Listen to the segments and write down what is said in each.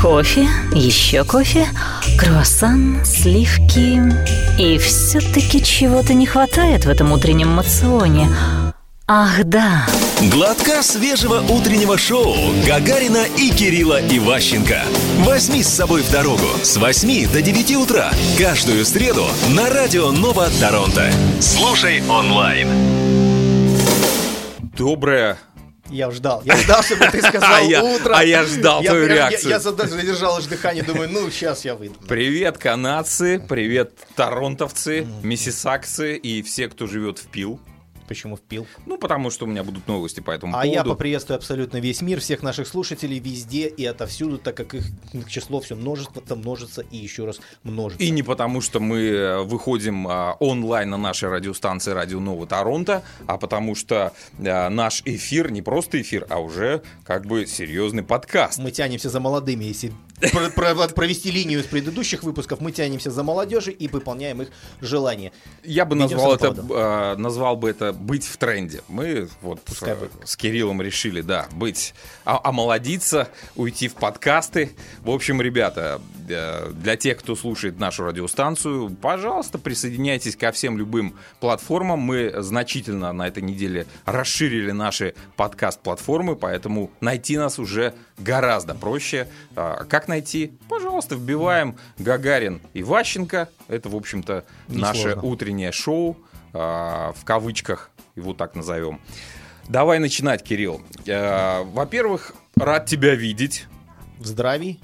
Кофе, еще кофе, круассан, сливки. И все-таки чего-то не хватает в этом утреннем мационе. Ах, да. Глотка свежего утреннего шоу Гагарина и Кирилла Иващенко. Возьми с собой в дорогу с 8 до 9 утра каждую среду на радио Нова Торонто. Слушай онлайн. Доброе Я ждал. Я ждал, чтобы ты сказал А утро. а я ждал твою реакцию. Я, задержал аж дыхание, думаю, ну, сейчас я выйду. Привет, канадцы, привет, торонтовцы, миссисакцы и все, кто живет в Пил. Почему впил? Ну, потому что у меня будут новости по этому А поводу. я поприветствую абсолютно весь мир, всех наших слушателей везде и отовсюду, так как их, число все множится, множится и еще раз множится. И не потому, что мы э, выходим а, онлайн на нашей радиостанции Радио Нового Торонто, а потому что а, наш эфир не просто эфир, а уже как бы серьезный подкаст. Мы тянемся за молодыми, если про- про- провести линию из предыдущих выпусков, мы тянемся за молодежью и выполняем их желания. Я бы назвал на это, э, назвал бы это быть в тренде. Мы вот Пускай э, с Кириллом решили, да, быть, а- омолодиться, уйти в подкасты. В общем, ребята, э, для тех, кто слушает нашу радиостанцию, пожалуйста, присоединяйтесь ко всем любым платформам. Мы значительно на этой неделе расширили наши подкаст-платформы, поэтому найти нас уже гораздо проще. А, Как найти? Пожалуйста, вбиваем Гагарин и Ващенко. Это, в общем-то, наше утреннее шоу, а, в кавычках, его так назовем. Давай начинать, Кирилл. Э, Во-первых, рад тебя видеть. В здравии.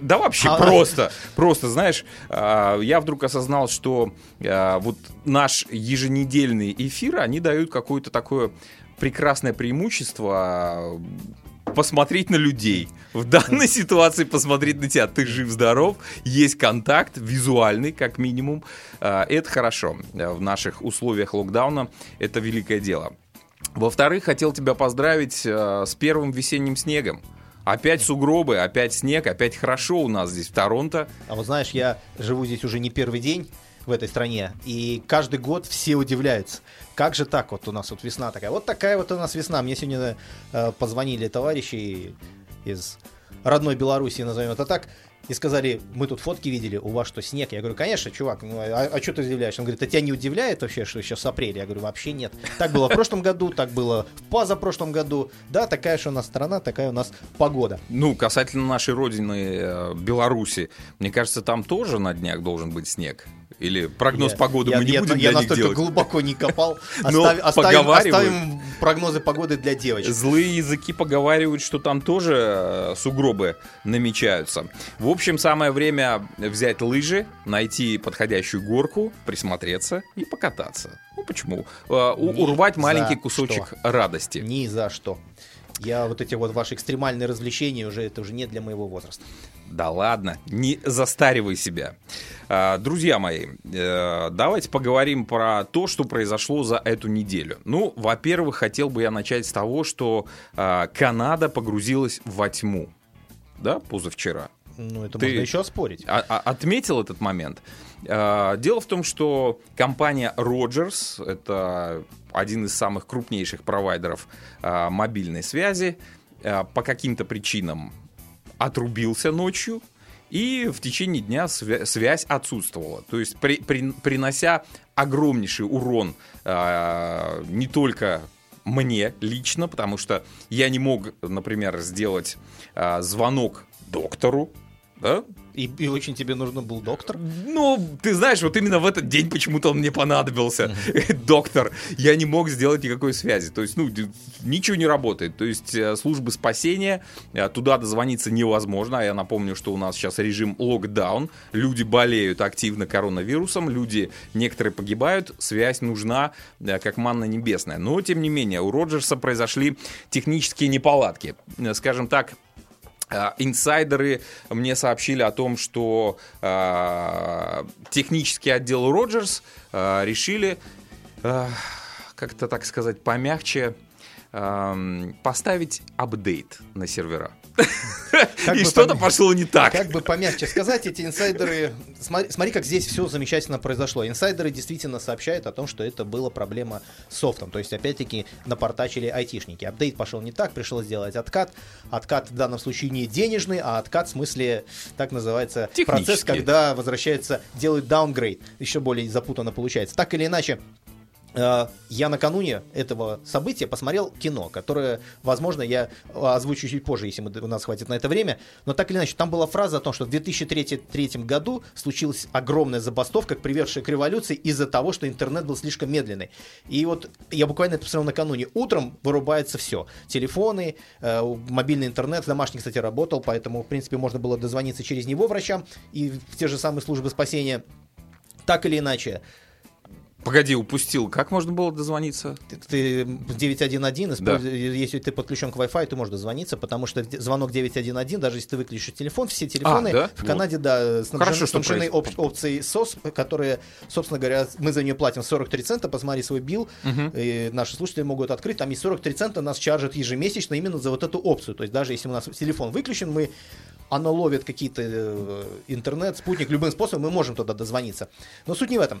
Да вообще А, просто, просто, знаешь, а, я вдруг осознал, что а, вот наш еженедельный эфир, они дают какое-то такое прекрасное преимущество а, посмотреть на людей. В данной ситуации посмотреть на тебя. Ты жив-здоров, есть контакт визуальный, как минимум. А, Это хорошо. А, В наших условиях локдауна это великое дело. Во-вторых, хотел тебя поздравить э, с первым весенним снегом. Опять сугробы, опять снег, опять хорошо у нас здесь в Торонто. А вот знаешь, я живу здесь уже не первый день в этой стране, и каждый год все удивляются. Как же так вот у нас вот весна такая? Вот такая вот у нас весна. Мне сегодня э, позвонили товарищи из родной Белоруссии, назовем это так, и сказали, мы тут фотки видели, у вас что, снег? Я говорю, конечно, чувак, ну, а, что ты удивляешься? Он говорит, а тебя не удивляет вообще, что сейчас апрель? Я говорю, вообще нет. Так было в прошлом году, так было в позапрошлом году. Да, такая же у нас страна, такая у нас погода. Ну, касательно нашей родины э, Беларуси, мне кажется, там тоже на днях должен быть снег. Или прогноз Я- погоды я, мы не я- будем я для них настолько делать. глубоко не копал. Но Оставим, оставим- прогнозы погоды для девочек. Злые языки поговаривают, что там тоже э, сугробы намечаются. В общем, самое время взять лыжи, найти подходящую горку, присмотреться и покататься. Ну почему? Э, Ни урвать маленький что. кусочек радости. Ни за что. Я вот эти вот ваши экстремальные развлечения уже это уже не для моего возраста. Да ладно, не застаривай себя. А, Друзья мои, э, давайте поговорим про то, что произошло за эту неделю. Ну, во-первых, хотел бы я начать с того, что а, Канада погрузилась во тьму. Да, позавчера. Ну, это Ты- можно еще оспорить. А- отметил этот момент. Дело в том, что компания Rogers, это один из самых крупнейших провайдеров мобильной связи, по каким-то причинам отрубился ночью, и в течение дня свя- связь отсутствовала. То есть при- при- принося огромнейший урон а, не только мне лично, потому что я не мог, например, сделать а, звонок доктору, да, И, и очень тебе нужен был доктор. ну, ты знаешь, вот именно в этот день почему-то он мне понадобился. Доктор, я не мог сделать никакой связи. То есть, ну, ничего не работает. То есть, э, службы спасения, э, туда дозвониться невозможно. А я напомню, что у нас сейчас режим локдаун. Люди болеют активно коронавирусом, люди, некоторые погибают. Связь нужна, э, как манна небесная. Но, тем не менее, у Роджерса произошли технические неполадки. Скажем так, Инсайдеры мне сообщили о том, что а, технический отдел Роджерс а, решили, а, как-то так сказать, помягче эм, поставить апдейт на сервера. Как И что-то пом- пошло не так. Как бы помягче сказать, эти инсайдеры... Смотри, смотри, как здесь все замечательно произошло. Инсайдеры действительно сообщают о том, что это была проблема с софтом. То есть, опять-таки, напортачили айтишники. Апдейт пошел не так, пришлось сделать откат. Откат в данном случае не денежный, а откат в смысле, так называется, процесс, когда возвращается, делают downgrade. Еще более запутанно получается. Так или иначе, Я накануне этого события посмотрел кино, которое, возможно, я озвучу чуть позже, если мы- у нас хватит на это время. Но так или иначе, там была фраза о том, что в 2003 году случилась огромная забастовка, приведшая к революции из-за того, что интернет был слишком медленный. И вот я буквально это посмотрел накануне. Утром вырубается все. Телефоны, э, мобильный интернет, домашний, кстати, работал, поэтому, в принципе, можно было дозвониться через него врачам и в те же самые службы спасения. Так или иначе, Погоди, упустил. Как можно было дозвониться? ты, ты 911, используй- если ты подключен к Wi-Fi, ты можешь дозвониться, потому что звонок 911, даже если ты выключишь телефон, все телефоны А, да? в Канаде, да, снабжены, Хорошо, что снабжены оп- опцией SOS, которые, собственно говоря, мы за нее платим 43 цента, посмотри свой билл, и наши слушатели могут открыть, там есть 43 цента, нас чаржат ежемесячно именно за вот эту опцию, то есть даже если у нас телефон выключен, мы оно ловит какие-то э, интернет, спутник, любым способом мы можем туда дозвониться. Но суть не в этом.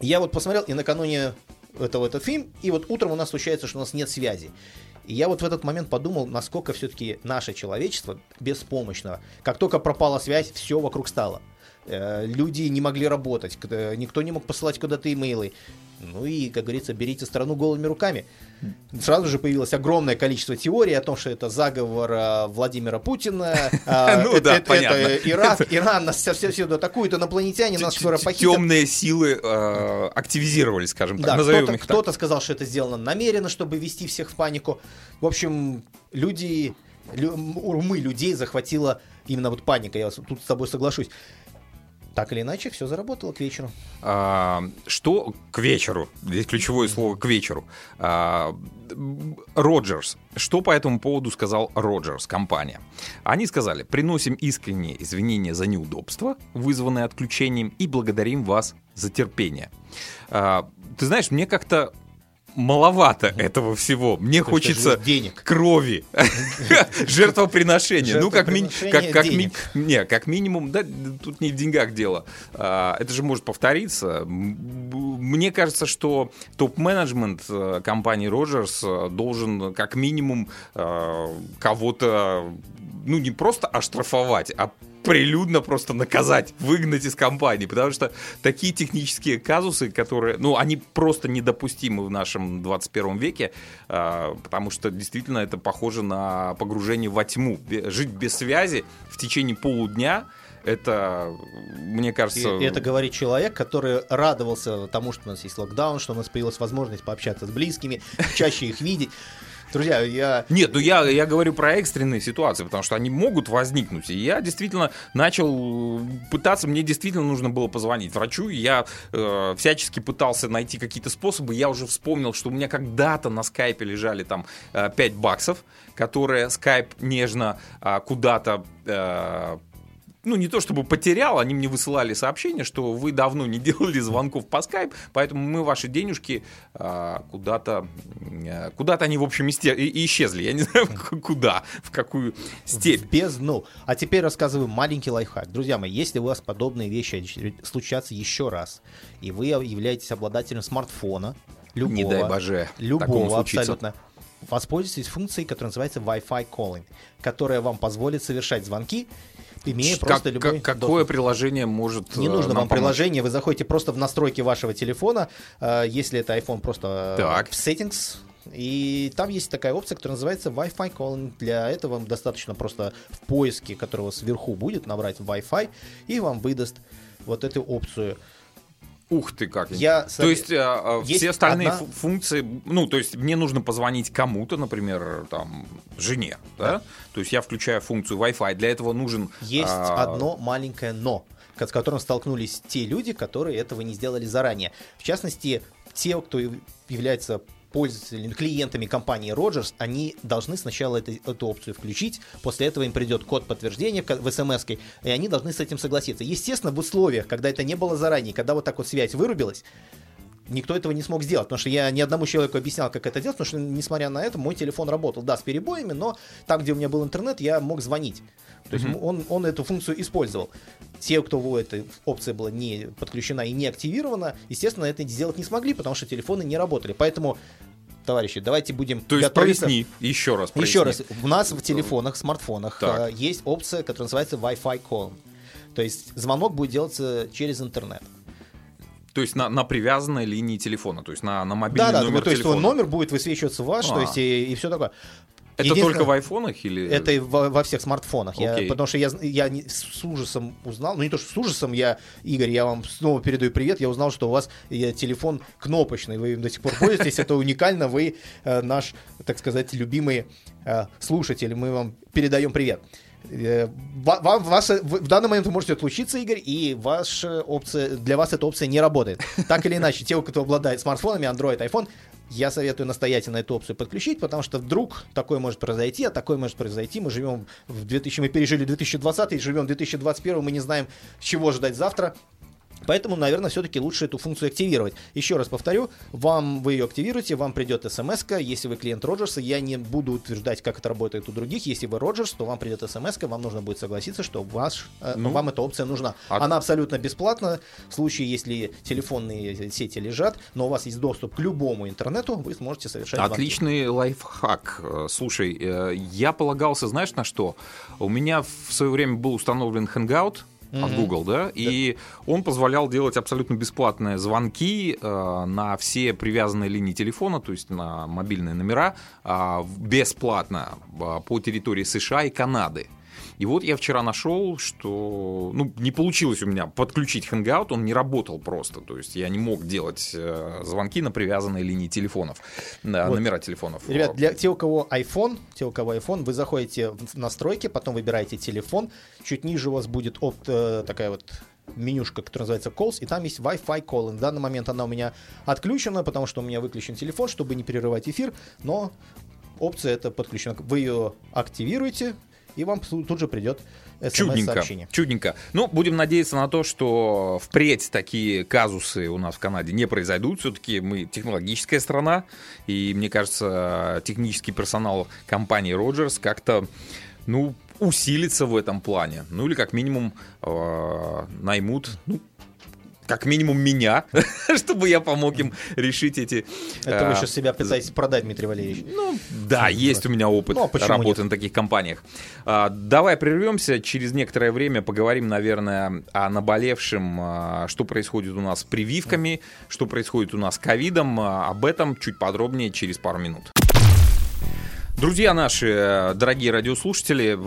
Я вот посмотрел и накануне этого этот фильм, и вот утром у нас случается, что у нас нет связи. И я вот в этот момент подумал, насколько все-таки наше человечество беспомощно. Как только пропала связь, все вокруг стало. Э, Люди не могли работать, никто не мог посылать куда-то имейлы. Ну и, как говорится, берите страну голыми руками. Сразу же появилось огромное количество теорий о том, что это заговор э, Владимира Путина, э, Ну да, понятно. Иран, нас все, все, все атакуют, инопланетяне нас скоро похитят. Темные силы активизировались, скажем так. Назовем кто-то, их кто-то сказал, что это сделано намеренно, чтобы ввести всех в панику. В общем, люди, умы людей захватила именно вот паника. Я тут с тобой соглашусь. Так или иначе, все заработало к вечеру. А, что к вечеру? Здесь ключевое слово к вечеру. А, Роджерс. Что по этому поводу сказал Роджерс, компания? Они сказали, приносим искренние извинения за неудобства, вызванные отключением, и благодарим вас за терпение. А, ты знаешь, мне как-то маловато этого всего. Мне То хочется денег. крови, жертвоприношения. Ну, как, ми- Жертвоприношение как, минимум, да, тут не в деньгах дело. А, Это же может повториться. Мне кажется, что топ-менеджмент э, компании Rogers э, должен как минимум э, кого-то, ну, не просто оштрафовать, а прилюдно просто наказать, выгнать из компании, потому что такие технические казусы, которые, ну, они просто недопустимы в нашем 21 веке, а, потому что действительно это похоже на погружение во тьму. Жить без связи в течение полудня, это, мне кажется... и это говорит человек, который радовался тому, что у нас есть локдаун, что у нас появилась возможность пообщаться с близкими, чаще их видеть. Друзья, я Нет, ну я, я говорю про экстренные ситуации, потому что они могут возникнуть. И я действительно начал пытаться, мне действительно нужно было позвонить врачу, и я э, всячески пытался найти какие-то способы. Я уже вспомнил, что у меня когда-то на скайпе лежали там э, 5 баксов, которые скайп нежно а, куда-то э, ну, не то чтобы потерял, они мне высылали сообщение, что вы давно не делали звонков по скайп, поэтому мы ваши денежки а, куда-то, э, куда-то они, в общем, исте- и- исчезли. Я не знаю, куда, в какую степь. в бездну. А теперь рассказываю маленький лайфхак. Друзья мои, если у вас подобные вещи случатся еще раз, и вы являетесь обладателем смартфона, любого, Не дай боже, любого абсолютно, воспользуйтесь функцией, которая называется Wi-Fi Calling, которая вам позволит совершать звонки, имея Как- просто любой как- какое доступ. приложение может Не э, нужно вам помочь? приложение, вы заходите просто в настройки вашего телефона, э, если это iPhone, просто э, Так. в Settings, и там есть такая опция, которая называется Wi-Fi Calling. Для этого вам достаточно просто в поиске, вас сверху будет, набрать Wi-Fi, и вам выдаст вот эту опцию. Ух ты как. Я То есть, э, э, Есть все остальные одна- фу- функции, ну, то есть мне нужно позвонить кому-то, например, там, жене, да? То есть я включаю функцию Wi-Fi. Для этого нужен... Есть а, одно маленькое но, с которым столкнулись те люди, которые этого не сделали заранее. В частности, те, кто является пользователями, клиентами компании Rogers, они должны сначала это- эту опцию включить, после этого им придет код подтверждения в, смс и они должны с этим согласиться. Естественно, в условиях, когда это не было заранее, когда вот так вот связь вырубилась, никто этого не смог сделать, потому что я ни одному человеку объяснял, как это делать, потому что, несмотря на это, мой телефон работал, да, с перебоями, но там, где у меня был интернет, я мог звонить. То есть mm-hmm. он, он эту функцию использовал. Те, кто у этой опция была не подключена и не активирована, естественно, это сделать не смогли, потому что телефоны не работали. Поэтому товарищи, давайте будем То есть готовиться... проясни, еще раз проясни. Еще раз, у нас в телефонах, смартфонах так. Э, есть опция, которая называется Wi-Fi Call. То есть звонок будет делаться через интернет. То есть на, на привязанной линии телефона, то есть на, на мобильный да, номер да, то есть номер будет высвечиваться ваш, а. то есть и, и все такое. Это только в айфонах или? Это и во, во всех смартфонах. Okay. Я, потому что я, я с ужасом узнал, ну не то что с ужасом, я, Игорь, я вам снова передаю привет, я узнал, что у вас я, телефон кнопочный, вы им до сих пор пользуетесь, это уникально, вы э, наш, так сказать, любимый э, слушатель, мы вам передаем привет. Э, вам, ваша, в данный момент вы можете отлучиться, Игорь, и ваша опция, для вас эта опция не работает. Так или иначе, те, кто обладает смартфонами, Android, iPhone, я советую настоятельно эту опцию подключить, потому что вдруг такое может произойти, а такое может произойти. Мы живем в 2000, мы пережили 2020, живем в 2021, мы не знаем, чего ждать завтра. Поэтому, наверное, все-таки лучше эту функцию активировать. Еще раз повторю, вам вы ее активируете, вам придет смс -ка. Если вы клиент Роджерса, я не буду утверждать, как это работает у других. Если вы Роджерс, то вам придет смс вам нужно будет согласиться, что ваш, э, ну, вам эта опция нужна. От... Она абсолютно бесплатна. В случае, если телефонные сети лежат, но у вас есть доступ к любому интернету, вы сможете совершать Отличный звонки. лайфхак. Слушай, э, я полагался, знаешь, на что? У меня в свое время был установлен Hangout, от Google, да, и он позволял делать абсолютно бесплатные звонки э, на все привязанные линии телефона, то есть на мобильные номера, э, бесплатно э, по территории США и Канады. И вот я вчера нашел, что ну, не получилось у меня подключить Hangout, он не работал просто. То есть я не мог делать э, звонки на привязанной линии телефонов, на вот. номера телефонов. Ребят, для тех, у кого iPhone, те, у кого iPhone, вы заходите в настройки, потом выбираете телефон, чуть ниже у вас будет от, э, такая вот менюшка, которая называется Calls, и там есть Wi-Fi Call. На данный момент она у меня отключена, потому что у меня выключен телефон, чтобы не прерывать эфир, но опция это подключена. Вы ее активируете, и вам тут же придет Чудненько, чудненько. Ну, будем надеяться на то, что впредь такие казусы у нас в Канаде не произойдут. Все-таки мы технологическая страна, и мне кажется, технический персонал компании Rogers как-то, ну, усилится в этом плане. Ну, или как минимум э, наймут, ну, как минимум меня, чтобы я помог им решить эти... Это вы сейчас себя пытаетесь продать, Дмитрий Валерьевич. Ну, да, есть у меня опыт ну, а работы на таких компаниях. А, давай прервемся, через некоторое время поговорим, наверное, о наболевшем, а, что происходит у нас с прививками, что происходит у нас с ковидом. Об этом чуть подробнее через пару минут. Друзья наши, дорогие радиослушатели,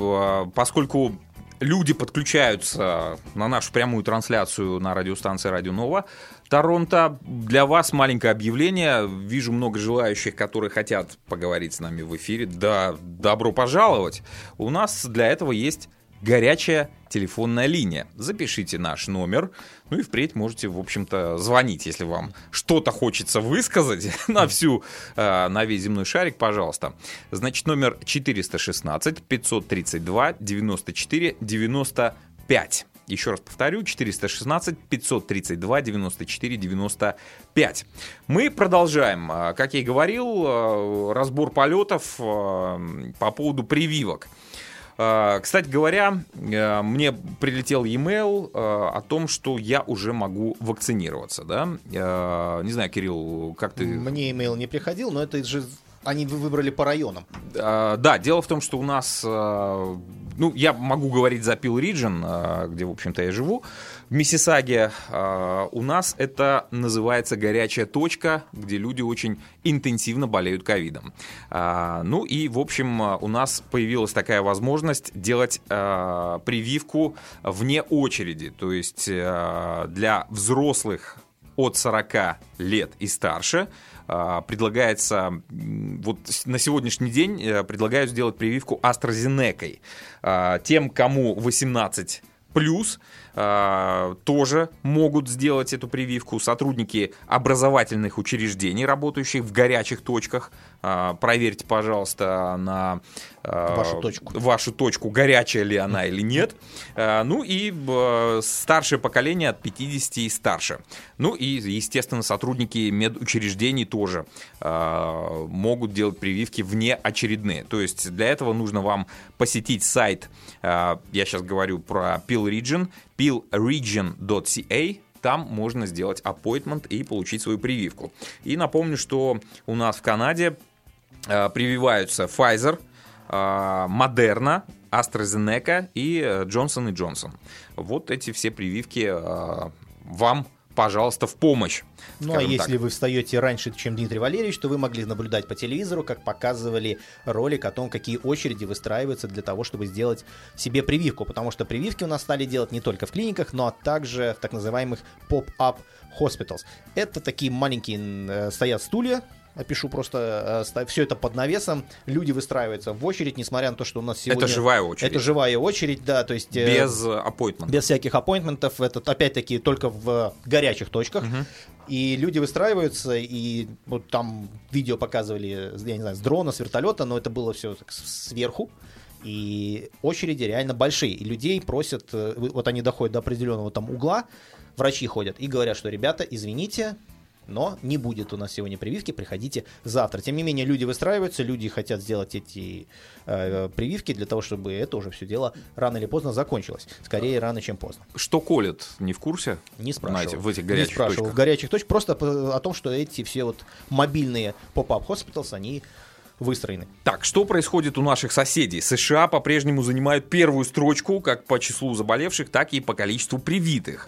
поскольку люди подключаются на нашу прямую трансляцию на радиостанции Радио Нова. Торонто, для вас маленькое объявление. Вижу много желающих, которые хотят поговорить с нами в эфире. Да, добро пожаловать. У нас для этого есть горячая телефонная линия. Запишите наш номер, ну и впредь можете, в общем-то, звонить, если вам что-то хочется высказать на всю, э, на весь земной шарик, пожалуйста. Значит, номер 416 532 94 95. Еще раз повторю, 416 532 94 95. Мы продолжаем, э, как я и говорил, э, разбор полетов по поводу прививок. А, кстати говоря, э, мне прилетел e-mail э, о том, что я уже могу вакцинироваться, да? Э, не знаю, Кирилл, как ты... Мне e-mail не приходил, но это же они выбрали по районам. А, да, дело в том, что у нас, ну, я могу говорить за Пил Риджин, где, в общем-то, я живу. В Миссисаге у нас это называется горячая точка, где люди очень интенсивно болеют ковидом. Ну и, в общем, у нас появилась такая возможность делать прививку вне очереди. То есть для взрослых от 40 лет и старше предлагается, вот на сегодняшний день э, предлагают сделать прививку AstraZeneca. А, тем, кому 18 плюс, а, тоже могут сделать эту прививку сотрудники образовательных учреждений, работающих в горячих точках, А, проверьте, пожалуйста, на а, Вашу точку. вашу точку, горячая ли она или нет. А, Ну и э, старшее поколение от 50 и старше. Ну и, естественно, сотрудники медучреждений тоже а, могут делать прививки внеочередные. То есть для этого нужно вам посетить сайт, а, я сейчас говорю про Pill Region, pillregion.ca, там можно сделать appointment и получить свою прививку. И напомню, что у нас в Канаде э, прививаются Pfizer, э, Moderna, AstraZeneca и э, Johnson Johnson. Вот эти все прививки э, вам, пожалуйста, в помощь. Ну а если так. вы встаете раньше, чем Дмитрий Валерьевич, то вы могли наблюдать по телевизору, как показывали ролик о том, какие очереди выстраиваются для того, чтобы сделать себе прививку. Потому что прививки у нас стали делать не только в клиниках, но также в так называемых поп-ап hospitals. Это такие маленькие э, стоят стулья, опишу просто, все это под навесом, люди выстраиваются в очередь, несмотря на то, что у нас сегодня... Это живая очередь. Это живая очередь, да, то есть... э, Без appointment. без всяких аппоинтментов, это опять-таки только в горячих точках. И люди выстраиваются, и вот там видео показывали, я не знаю, с дрона, с вертолета, но это было все так сверху. И очереди реально большие. И людей просят, э, вот они доходят до определенного там угла, врачи ходят и говорят, что ребята, извините, но не будет у нас сегодня прививки, приходите завтра. Тем не менее, люди выстраиваются, люди хотят сделать эти э, прививки для того, чтобы это уже все дело рано или поздно закончилось. Скорее рано, чем поздно. Что колет, не в курсе? Не спрашивал. Знаете, в этих Не горячих спрашивал. точках. В горячих точках. Просто о том, что эти все вот мобильные поп-ап hospitals, они выстроены. Так, что происходит у наших соседей? США по-прежнему занимают первую строчку как по числу заболевших, так и по количеству привитых.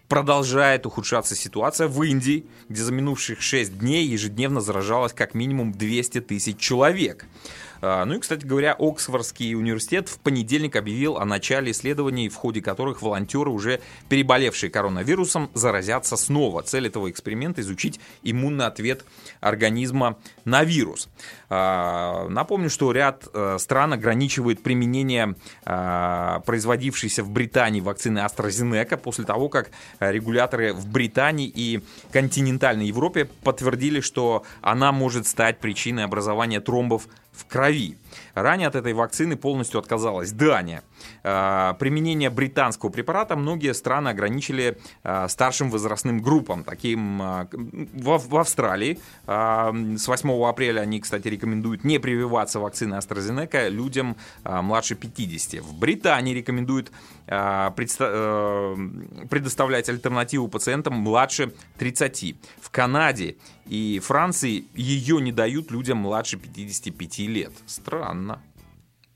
Продолжает ухудшаться ситуация в Индии, где за минувших 6 дней ежедневно заражалось как минимум 200 тысяч человек. А, Ну и, кстати говоря, Оксфордский университет в понедельник объявил о начале исследований, в ходе которых волонтеры, уже переболевшие коронавирусом, заразятся снова. Цель этого эксперимента – изучить иммунный ответ организма на вирус. А, Напомню, что ряд э, стран ограничивает применение а, производившейся в Британии вакцины AstraZeneca после того, как регуляторы в Британии и континентальной Европе подтвердили, что она может стать причиной образования тромбов в крови. Ранее от этой вакцины полностью отказалась Дания. А, Применение британского препарата многие страны ограничили а, старшим возрастным группам, таким а, в, Австралии. С 8 апреля они, кстати, рекомендуют не прививаться вакциной AstraZeneca людям младше 50. В Британии рекомендуют э, предоставлять альтернативу пациентам младше 30. В Канаде и Франции ее не дают людям младше 55 лет. Странно.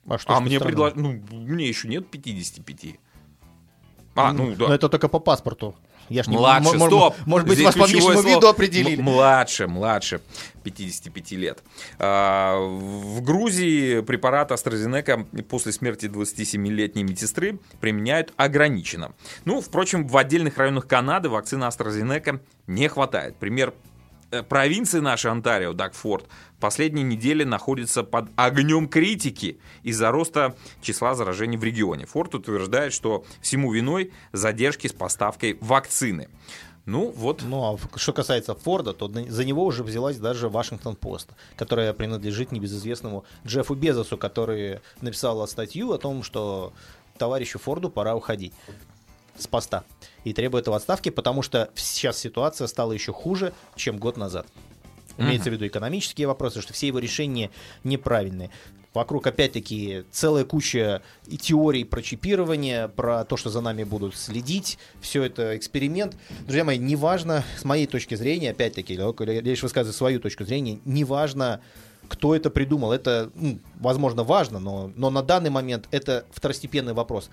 А, что А мне предложили... Ну, мне еще нет 55. А, ну да. Но это только по паспорту. Я ж не Младше, м- стоп! Может быть, Здесь вас по внешнему слово. виду определили. М- Младше, младше 55 лет. А, В Грузии препарат AstraZeneca после смерти 27-летней медсестры применяют ограниченно. Ну, впрочем, в отдельных районах Канады вакцины AstraZeneca не хватает. Пример провинции нашей Онтарио, Дакфорд, последние недели находится под огнем критики из-за роста числа заражений в регионе. Форд утверждает, что всему виной задержки с поставкой вакцины. Ну, вот Ну, а что касается Форда, то за него уже взялась даже Вашингтон-Пост, которая принадлежит небезызвестному Джеффу Безосу, который написал статью о том, что товарищу Форду пора уходить с поста и требует его отставки, потому что сейчас ситуация стала еще хуже, чем год назад. Имеется в виду экономические вопросы, что все его решения неправильные. Вокруг, опять-таки, целая куча и теорий про чипирование, про то, что за нами будут следить. Все это эксперимент. Друзья мои, неважно, с моей точки зрения, опять-таки, я лишь высказываю свою точку зрения, неважно, кто это придумал. Это, м, возможно, важно, но, но на данный момент это второстепенный вопрос.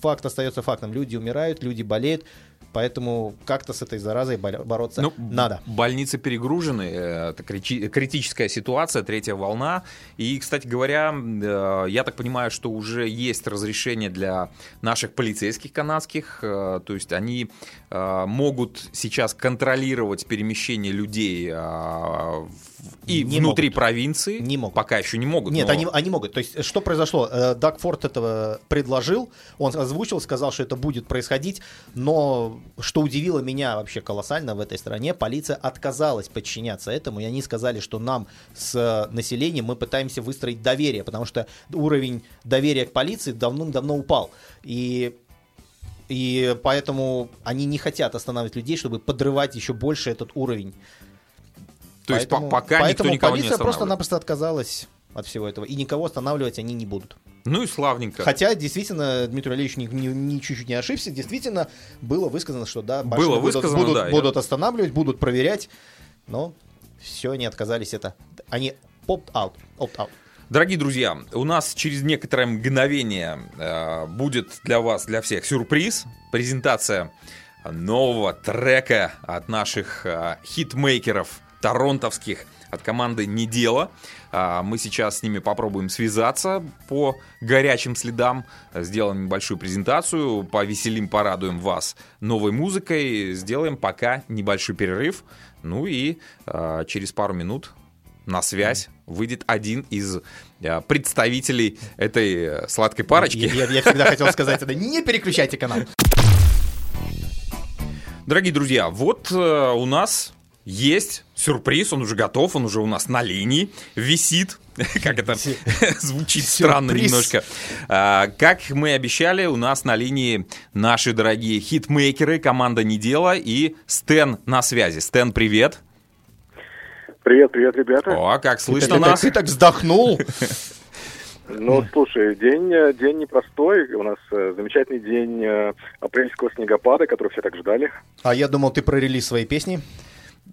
Факт остается фактом. Люди умирают, люди болеют, поэтому как-то с этой заразой бороться Ну, надо. Больницы перегружены, э, это критическая ситуация, третья волна. И, кстати говоря, э, я так понимаю, что уже есть разрешение для наших полицейских канадских, э, то есть они могут сейчас контролировать перемещение людей э, в- и Не внутри могут. провинции. Не могут. Пока еще не могут. Нет, но- они, они могут. То есть, что произошло? Э, Даг Форд этого предложил, он озвучил, сказал, что это будет происходить, но что удивило меня вообще колоссально в этой стране, полиция отказалась подчиняться этому, и они сказали, что нам с э, населением мы пытаемся выстроить доверие, потому что уровень доверия к полиции давным-давно упал. И и поэтому они не хотят останавливать людей, чтобы подрывать еще больше этот уровень. То есть поэтому, по- пока поэтому никто никого не полиция останавливает. просто-напросто отказалась от всего этого. И никого останавливать они не будут. Ну и славненько. Хотя, действительно, Дмитрий Валерьевич ни, ни- ни чуть-чуть не ошибся. Действительно, было высказано, что да, Было будут, высказано, будут, да, я- будут останавливать, будут проверять. Но все, они отказались это. Они opt-out. Opt-out. Дорогие друзья, у нас через некоторое мгновение э, будет для вас, для всех сюрприз. Презентация нового трека от наших э, хитмейкеров торонтовских от команды «Не дело». А, Мы сейчас с ними попробуем связаться по горячим следам, сделаем небольшую презентацию, повеселим, порадуем вас новой музыкой, сделаем пока небольшой перерыв. Ну и а, через пару минут на связь выйдет один из а, представителей этой э, сладкой парочки. Я, я- я всегда хотел сказать это. Не переключайте канал. Дорогие друзья, вот э, у нас есть сюрприз, он уже готов, он уже у нас на линии, висит. Как это звучит странно немножко. А, Как мы обещали, у нас на линии наши дорогие хитмейкеры, команда Недела и Стэн на связи. Стэн, привет. Привет, привет, ребята. О, как слышно нас? ты так вздохнул. Ну, слушай, день, э, день непростой. У нас э, замечательный день э, апрельского снегопада, который все так ждали. А я думал, ты про релиз своей песни.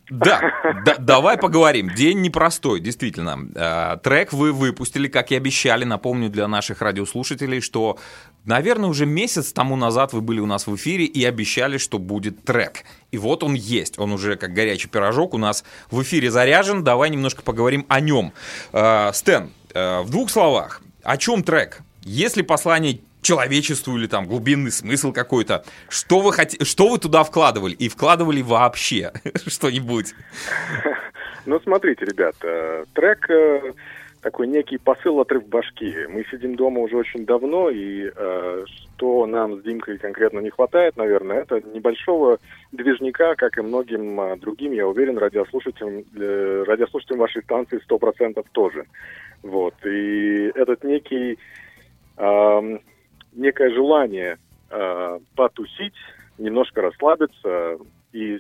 Да, да, давай поговорим. День непростой, действительно. Э, Трек вы выпустили, как и обещали. Напомню для наших радиослушателей, что, наверное, уже месяц тому назад вы были у нас в эфире и обещали, что будет трек. И вот он есть. Он уже как горячий пирожок у нас в эфире заряжен. Давай немножко поговорим о нем. Э, Стэн, э, в двух словах, о чем трек? Есть ли послание человечеству или там глубинный смысл какой-то? Что вы, хот... что вы туда вкладывали? И вкладывали вообще что-нибудь? Ну, смотрите, ребят, э, трек э, такой некий посыл отрыв башки. Мы сидим дома уже очень давно, и э, что нам с Димкой конкретно не хватает, наверное, это небольшого движника, как и многим э, другим, я уверен, радиослушателям, э, радиослушателям вашей станции 100% тоже. Вот. И этот некий, эм, некое желание э, потусить, немножко расслабиться и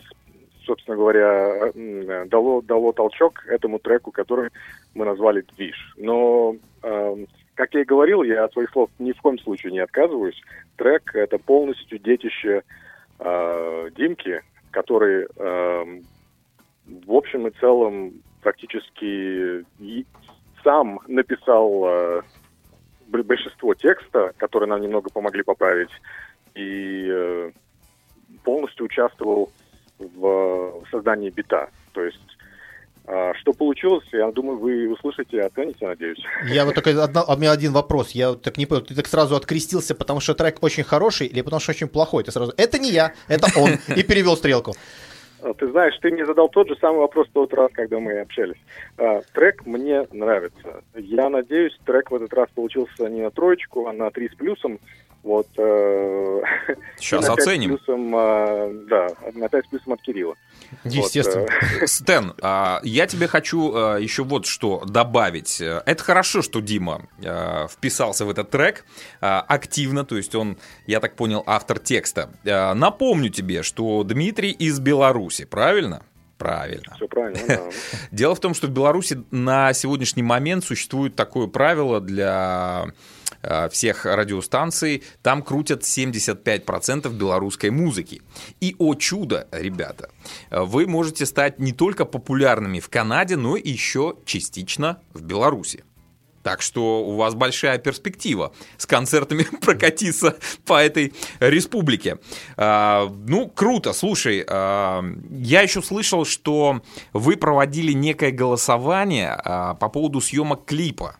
собственно говоря, дало, дало толчок этому треку, который мы назвали «Движ». Но, эм, как я и говорил, я от своих слов ни в коем случае не отказываюсь. Трек — это полностью детище э, Димки, который, эм, в общем и целом, практически сам написал э, большинство текста, которые нам немного помогли поправить, и э, полностью участвовал в создании бита. То есть, а, что получилось, я думаю, вы услышите и оцените, надеюсь. Я вот только одна, у меня один вопрос. Я вот так не понял, ты так сразу открестился, потому что трек очень хороший или потому что очень плохой? Ты сразу, это не я, это он. И перевел стрелку. А, Ты знаешь, ты мне задал тот же самый вопрос в тот раз, когда мы общались. А, трек мне нравится. Я надеюсь, трек в этот раз получился не на троечку, а на три с плюсом. Вот. э, Сейчас с оценим. плюсом, а, да, на 5 с плюсом от Кирилла. Естественно. Вот, э, Стэн, а, я тебе хочу а, еще вот что добавить. Э, Это хорошо, что Дима вписался в этот трек активно, то есть он, я так понял, автор текста. Напомню тебе, что Дмитрий из Беларуси, правильно? Правильно. Все правильно, да. Дело в том, что в Беларуси на сегодняшний момент существует такое правило для э, всех радиостанций. Там крутят 75% белорусской музыки. И, о чудо, ребята, э, вы можете стать не только популярными в Канаде, но еще частично в Беларуси. Так что у вас большая перспектива с концертами прокатиться по этой республике. А, ну, круто. Слушай, а, я еще слышал, что вы проводили некое голосование а, по поводу съемок клипа.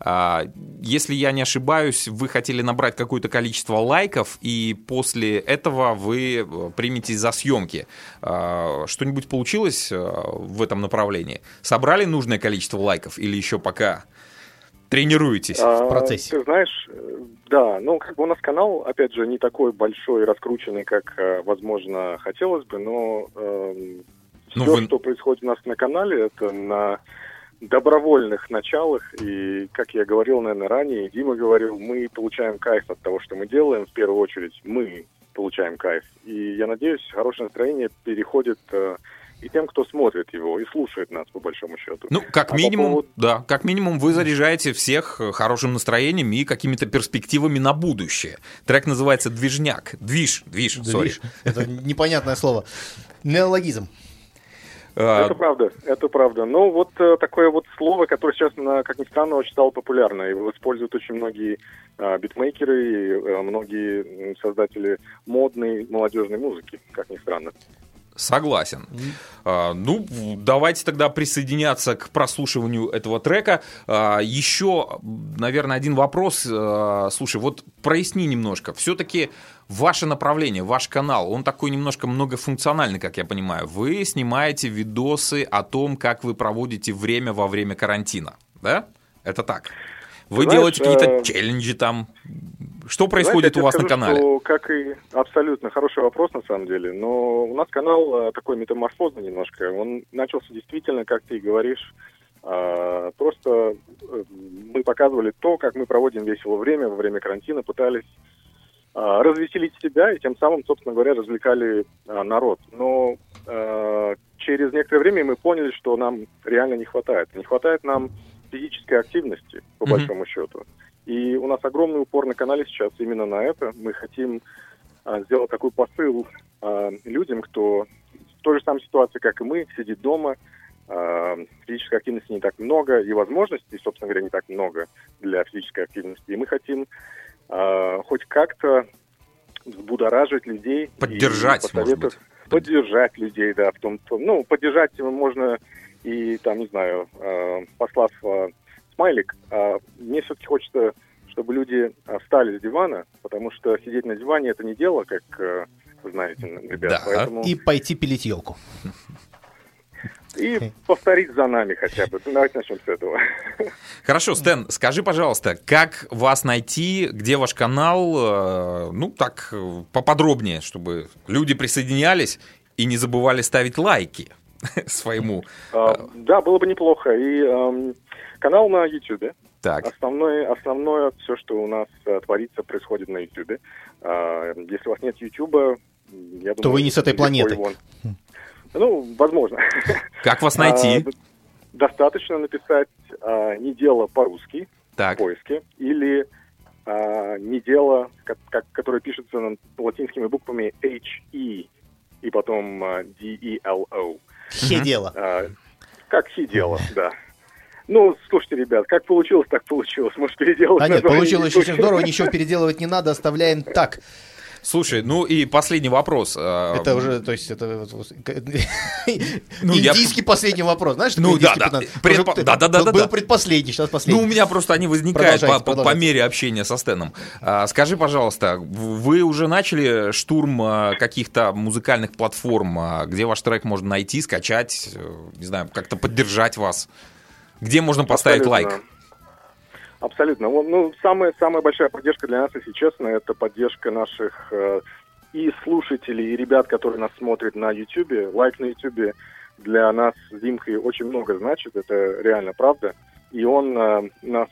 А, Если я не ошибаюсь, вы хотели набрать какое-то количество лайков, и после этого вы э, приметесь за съемки. А, Что-нибудь получилось э, в этом направлении? Собрали нужное количество лайков или еще пока тренируетесь? А, в процессе. Ты знаешь, э, да, ну как бы у нас канал, опять же, не такой большой и раскрученный, как, э, возможно, хотелось бы, но эм, Ну, все, вы- что происходит у нас на канале, это на добровольных началах. И, как я говорил, наверное, ранее, Дима говорил, мы получаем кайф от того, что мы делаем. В первую очередь мы получаем кайф. И я надеюсь, хорошее настроение переходит э, и тем, кто смотрит его и слушает нас, по большому счету. Ну, как А по минимум, поводу- да, как минимум вы заряжаете всех э, хорошим настроением и какими-то перспективами на будущее. Трек называется «Движняк». Движ, движ, сори. Движ. Это непонятное слово. Неологизм. А, Это правда, это правда. Но вот э, такое вот слово, которое сейчас, как ни странно, очень стало популярно. Его используют очень многие а, битмейкеры и э, многие создатели модной молодежной музыки, как ни странно. Согласен. А, ну, давайте тогда присоединяться к прослушиванию этого трека. А, еще, наверное, один вопрос. А, слушай, вот проясни немножко. Все-таки ваше направление, ваш канал, он такой немножко многофункциональный, как я понимаю. Вы снимаете видосы о том, как вы проводите время во время карантина, да? Это так. Вы Знаешь, делаете какие-то э, челленджи там. Что происходит Знаете, у вас тебе на скажу, канале? что, как и абсолютно хороший вопрос на самом деле, но у нас канал э, такой метаморфозный немножко. Он начался действительно, как ты говоришь, а, просто э, мы показывали то, как мы проводим весело время во время карантина, пытались а, развеселить себя и тем самым, собственно говоря, развлекали а, народ. Но через некоторое время мы поняли, что нам реально не хватает. Не хватает нам физической активности, по Мгм. большому счету. И у нас огромный упор на канале сейчас именно на это. Мы хотим а, сделать такой посыл а, людям, кто в той же самой ситуации, как и мы, сидит дома, а, физической активности не так много, и возможностей, собственно говоря, не так много для физической активности. И мы хотим а, хоть как-то взбудоражить людей. Поддержать, может быть. Поддержать людей, да, в том, ну, поддержать можно и, там, не знаю, послав смайлик. А мне все-таки хочется, чтобы люди э, встали с дивана, потому что сидеть на диване это не дело, как э, вы знаете, ребят. Да. Поэтому... И пойти пилить елку. И повторить за нами хотя бы. Давайте начнем с этого. Хорошо, Стэн, скажи, пожалуйста, как вас найти, где ваш канал, э, ну так э, поподробнее, чтобы люди присоединялись и не забывали ставить лайки своему. А, Да, было бы неплохо. И эм, канал на YouTube. Так, Основное, основное все, что у нас э, творится, происходит на YouTube. А, если у вас нет YouTube, я думаю... вы не с этой планеты. его- Ну, возможно. как вас найти? А, достаточно написать а, «не дело по-русски» в поиске или «не дело», как, как- которое пишется на- латинскими буквами H-E и потом D-E-L-O. Хе дело. Как хи дело, да. Ну, слушайте, ребят, как получилось, так получилось. Может, переделать А нет, получилось очень здорово, ничего переделывать не надо, оставляем так. слушай, ну и последний вопрос. э, Это уже, то есть, это Ну, я- индийский последний вопрос. Знаешь, Ну, да, да. Предпо- Уже да, да, да, был- да, Был да. предпоследний, сейчас Ну, у последний. меня просто они возникают по, Продолжайте, по- по мере общения со Стэном. А, скажи, пожалуйста, вы уже начали штурм а, каких-то музыкальных платформ, а, где ваш трек можно найти, скачать, э, не знаю, как-то поддержать вас? Где можно поставить Абсолютно. лайк? Абсолютно. Ну, самая, самая большая поддержка для нас, если честно, это поддержка наших э, и слушателей, и ребят, которые нас смотрят на YouTube. Лайк на YouTube для нас с Димкой очень много значит, это реально правда. И он э, нас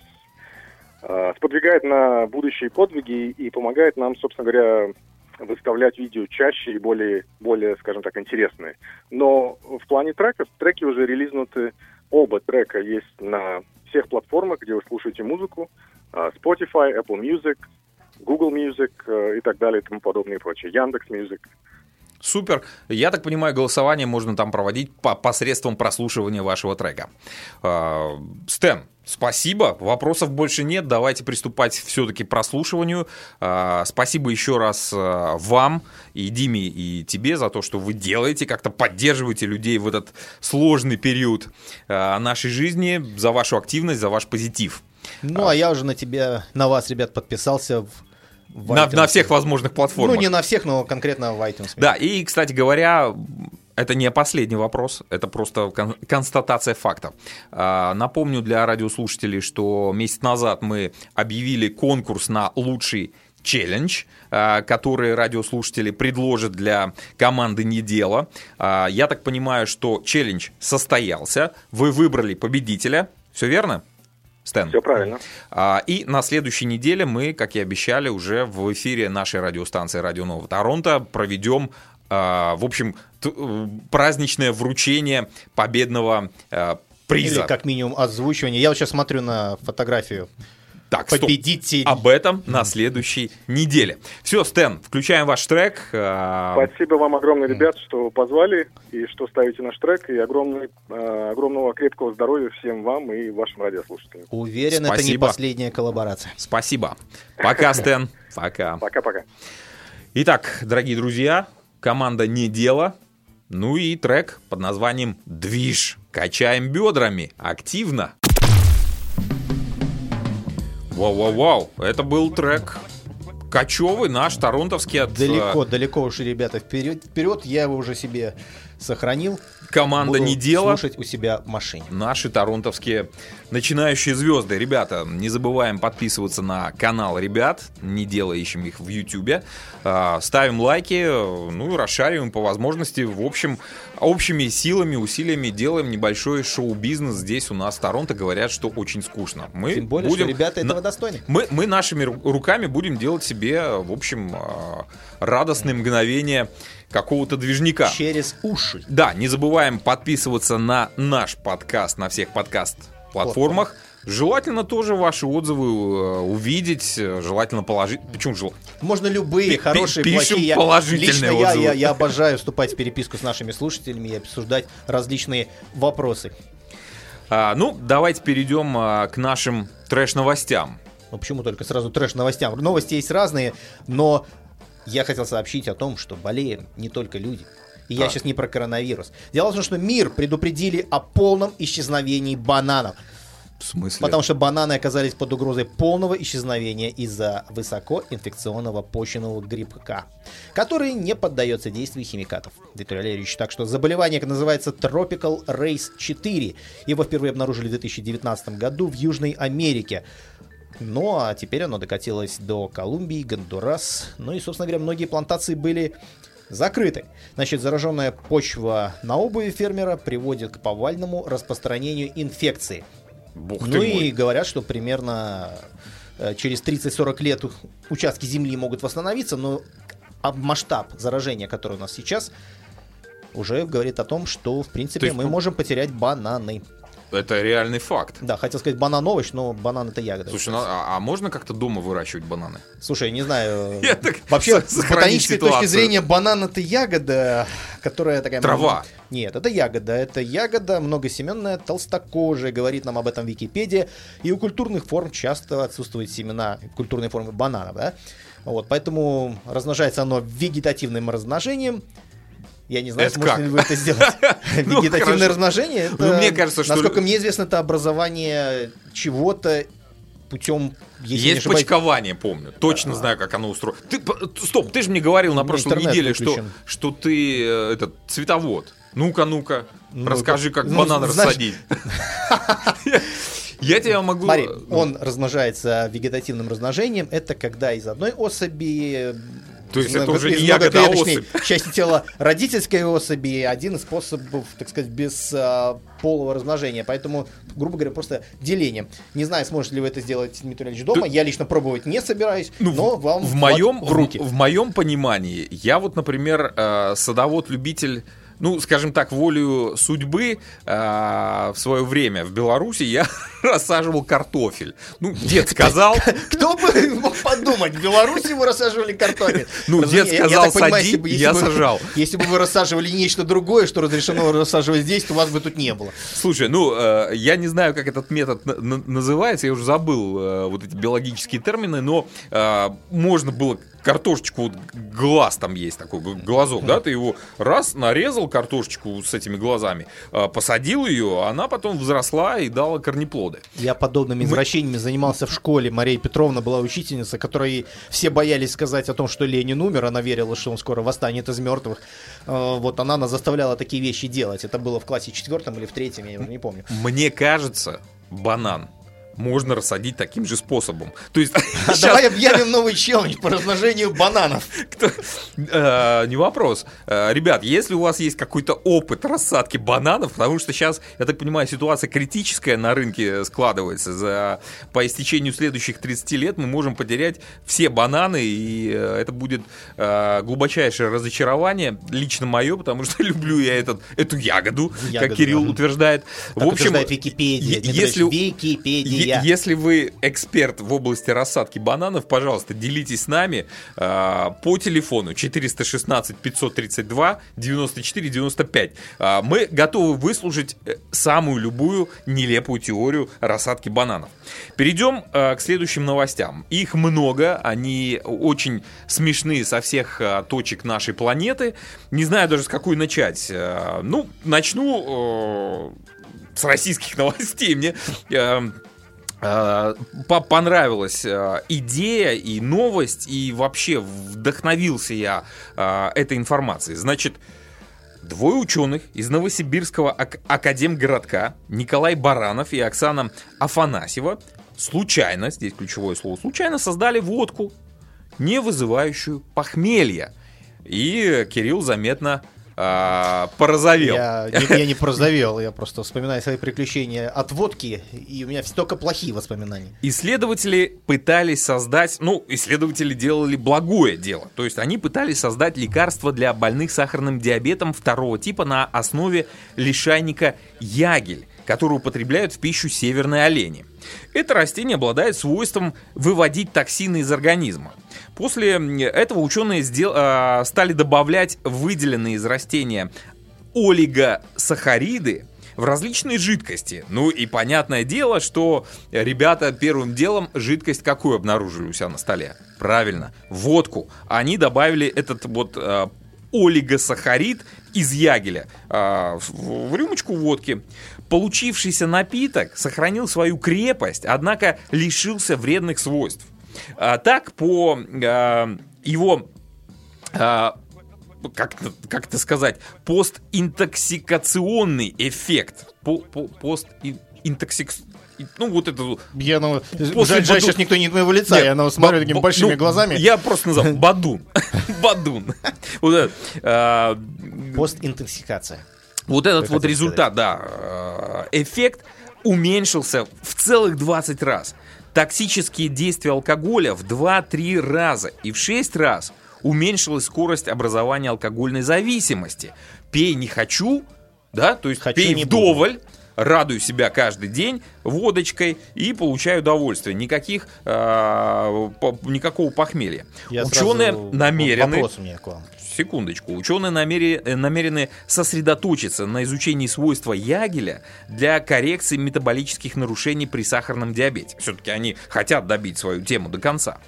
э, сподвигает на будущие подвиги и помогает нам, собственно говоря, выставлять видео чаще и более, более, скажем так, интересные. Но в плане треков, треки уже релизнуты, оба трека есть на всех платформах, где вы слушаете музыку, а, Spotify, Apple Music, Google Music э, и так далее и тому подобное и прочее, Яндекс Music. Супер. Я так понимаю, голосование можно там проводить по посредством прослушивания вашего трека. А, Стэн, спасибо. Вопросов больше нет. Давайте приступать все-таки к прослушиванию. А, Спасибо еще раз а, вам и Диме, и тебе за то, что вы делаете, как-то поддерживаете людей в этот сложный период а, нашей жизни, за вашу активность, за ваш позитив. Ну, а я уже на тебя, на вас, ребят, подписался в, в На, на всех возможных платформах. Ну, не на всех, но конкретно в iTunes. Да, и, кстати говоря, Это не последний вопрос, это просто кон- констатация фактов. А, напомню для радиослушателей, что месяц назад мы объявили конкурс на лучший челлендж, а, который радиослушатели предложат для команды «Не дело». А, я так понимаю, что челлендж состоялся, вы выбрали победителя, все верно? Стэн. Все правильно. А, И на следующей неделе мы, как и обещали, уже в эфире нашей радиостанции «Радио Нового Торонто» проведем, а, в общем, э, праздничное вручение победного а, приза. Или как минимум озвучивание. Я вот сейчас смотрю на фотографию Так, стоп. победителей. Об этом на следующей неделе. Все, Стэн, включаем ваш трек. А, Спасибо вам огромное, ребят, что позвали и что ставите наш трек. И огромный, э, огромного крепкого здоровья всем вам и вашим радиослушателям. Уверен, это не Спасибо. последняя коллаборация. Спасибо. Пока, Стэн. Пока. Пока-пока. Итак, дорогие друзья, команда «Не дело». Ну и трек под названием «Движ». Качаем бедрами. Активно. Вау-вау-вау. Это был трек кочевый наш, торонтовский от э, Далеко, далеко уж, ребята, вперед, вперед. Я его уже себе сохранил. Команда Буду «Не дело». слушать у себя в машине. наши торонтовские начинающие звезды. Ребята, не забываем подписываться на канал ребят, не делая ищем их в Ютубе. А, Ставим лайки, ну и расшариваем по возможности. В общем, общими силами, усилиями делаем небольшой шоу-бизнес здесь у нас в Торонто. Говорят, что очень скучно. Мы Тем более, будем что ребята этого достойны. мы, мы нашими ру- руками будем делать себе, в общем, а, радостные мгновения какого-то движника. Через уши. Да, не забываем подписываться на наш подкаст на всех подкаст-платформах. Желательно тоже ваши отзывы э, увидеть, э, желательно положить. Почему жел- Можно любые, Пи- хорошие, пи- пишем плохие. Я- положительные Лично я, отзывы. я, я обожаю вступать в переписку с нашими слушателями и обсуждать различные вопросы. А, ну, давайте перейдем а, к нашим трэш-новостям. Ну почему только сразу трэш новостям? Новости есть разные, но я хотел сообщить о том, что болеем не только люди. И я сейчас не про коронавирус. Дело в том, что мир предупредили о полном исчезновении бананов. В смысле? Потому что бананы оказались под угрозой полного исчезновения из-за высокоинфекционного почечного грибка, который не поддается действию химикатов. Виктор Валерьевич, так что заболевание называется Tropical Race 4. Его впервые обнаружили в 2019 году в Южной Америке. Ну, а теперь оно докатилось до Колумбии, Гондурас. Ну и, собственно говоря, многие плантации были закрыты. Значит, зараженная почва на обуви фермера приводит к повальному распространению инфекции. Бух Ну мой. и говорят, что примерно э, через 30-40 лет участки земли могут восстановиться, но масштаб заражения, который у нас сейчас, уже говорит о том, что, в принципе, есть, мы ну- можем потерять бананы. Это реальный факт. Да, хотел сказать банан овощ, но банан это ягода. Слушай, ну, а, а можно как-то дома выращивать бананы? Слушай, не знаю. Я так Вообще, с- ботанической точки ситуацию. зрения, банан это ягода, которая такая... Трава. Нет, это ягода. Это ягода многосеменная, толстокожая, говорит нам об этом Википедия. И у культурных форм часто отсутствуют семена культурной формы бананов, да? Вот, поэтому размножается оно вегетативным размножением. Я не знаю, Это сможете как? ли вы это сделать. Ну, Вегетативное размножение, Ну, мне кажется, что- насколько мне известно, это образование чего-то путем, если Есть почкование, помню. Точно знаю, как оно устроено. Ты, стоп, ты же мне говорил на прошлой неделе, что, выключен. что ты э, этот цветовод. Ну-ка, ну-ка, Ну, расскажи, как ну, банан знаешь- рассадить. Я тебя могу... Смотри, он размножается вегетативным размножением. Это когда из одной особи... То есть это уже не ягода, а особь. части тела родительской особи один из способов, так сказать, без а, полого размножения. Поэтому, грубо говоря, просто деление. Не знаю, сможет ли вы это сделать, Дмитрий Ильич, дома. Я лично пробовать не собираюсь, Ну, но вам в моем, в руки. В, моем понимании, я вот, например, э, садовод-любитель, ну, скажем так, волею судьбы э, в свое время в Беларуси я рассаживал картофель. Ну, дед сказал, Кто бы мог подумать, в Беларуси вы рассаживали картофель. Ну, дед сказал, «Сади», я сажал. Если бы вы рассаживали нечто другое, что разрешено рассаживать здесь, то вас бы тут не было. Слушай, ну, э, я не знаю, как этот метод на- на- называется, я уже забыл э, вот эти биологические термины, но э, можно было картошечку, вот глаз там есть такой, глазок, да, ты его раз нарезал, сделал картошечку с этими глазами, э, посадил ее, она потом взросла и дала корнеплоды. Я подобными извращениями занимался в школе. Мария Петровна была учительница, которой все боялись сказать о том, что Ленин умер. Она верила, что он скоро восстанет из мертвых. Э, Вот она нас заставляла такие вещи делать. Это было в классе четвертом или в третьем, я уже не помню. Мне кажется, банан можно рассадить таким же способом. То есть А Давай объявим новый челлендж по размножению бананов. Кто- Э, Не вопрос. Э, Ребят, если у вас есть какой-то опыт рассадки бананов, потому что сейчас, я так понимаю, ситуация критическая на рынке складывается. За, по истечению следующих 30 лет мы можем потерять все бананы, и э, это будет э, глубочайшее разочарование, лично мое, потому что люблю я этот, эту ягоду, Ягоду, как Кирилл да. утвеждает. Так утверждает Википедия. е- Дмитрий если, Википедия. Е- Если вы эксперт в области рассадки бананов, пожалуйста, делитесь с нами э, по телефону 416 532 94 95. Э, мы готовы выслушать э, самую любую нелепую теорию рассадки бананов. Перейдем э, к следующим новостям. Их много, они очень смешные со всех э, точек нашей планеты. Не знаю даже с какой начать. Э, ну, начну э, с российских новостей. Мне э, понравилась э, идея и новость, и вообще вдохновился я э, этой информацией. Значит, Двое ученых из Новосибирского ак- академгородка Николай Баранов и Оксана Афанасьева случайно, здесь ключевое слово, случайно создали водку, не вызывающую похмелья. И Кирилл заметно а, порозовел. Я, не, я не прозовел, я просто вспоминаю свои приключения от водки, и у меня только плохие воспоминания. Исследователи пытались создать, ну, исследователи делали благое дело. То есть они пытались создать лекарство для больных сахарным диабетом второго типа на основе лишайника ягель, который употребляют в пищу северные олени. Это растение обладает свойством выводить токсины из организма. После этого ученые сдел- а, стали добавлять выделенные из растения олигосахариды в различные жидкости. Ну и понятное дело, что ребята первым делом жидкость какую обнаружили у себя на столе? Правильно, водку. Они добавили этот вот э, олигосахарид из ягеля э, в, в рюмочку водки. Получившийся напиток сохранил свою крепость, однако лишился вредных свойств. А так, по э, его э, как, как это сказать, постинтоксикационный эффект. По, по, постинтоксик... Ну, вот это... Я, ну, После жаль, жаль, Баду- сейчас никто не моего лица, Нет, я на смотрю ба- такими ба- большими ну, глазами. Я просто назвал Бадун. Бадун. А, Постинтоксикация. Вот этот вот результат, да, э, эффект уменьшился в целых 20 раз. Токсические действия алкоголя в 2-3 раза и в 6 раз уменьшилась скорость образования алкогольной зависимости. Пей не хочу, да, то есть Хочу пей не буду. вдоволь, радую себя каждый день водочкой и получаю удовольствие. Никаких, э, по- никакого похмелья. Я Ученые намерены... Вопрос у меня к вам. Секундочку. Ученые намере- э, намерены сосредоточиться на изучении свойства ягеля для коррекции метаболических нарушений при сахарном диабете. Все-таки они хотят добить свою тему до конца.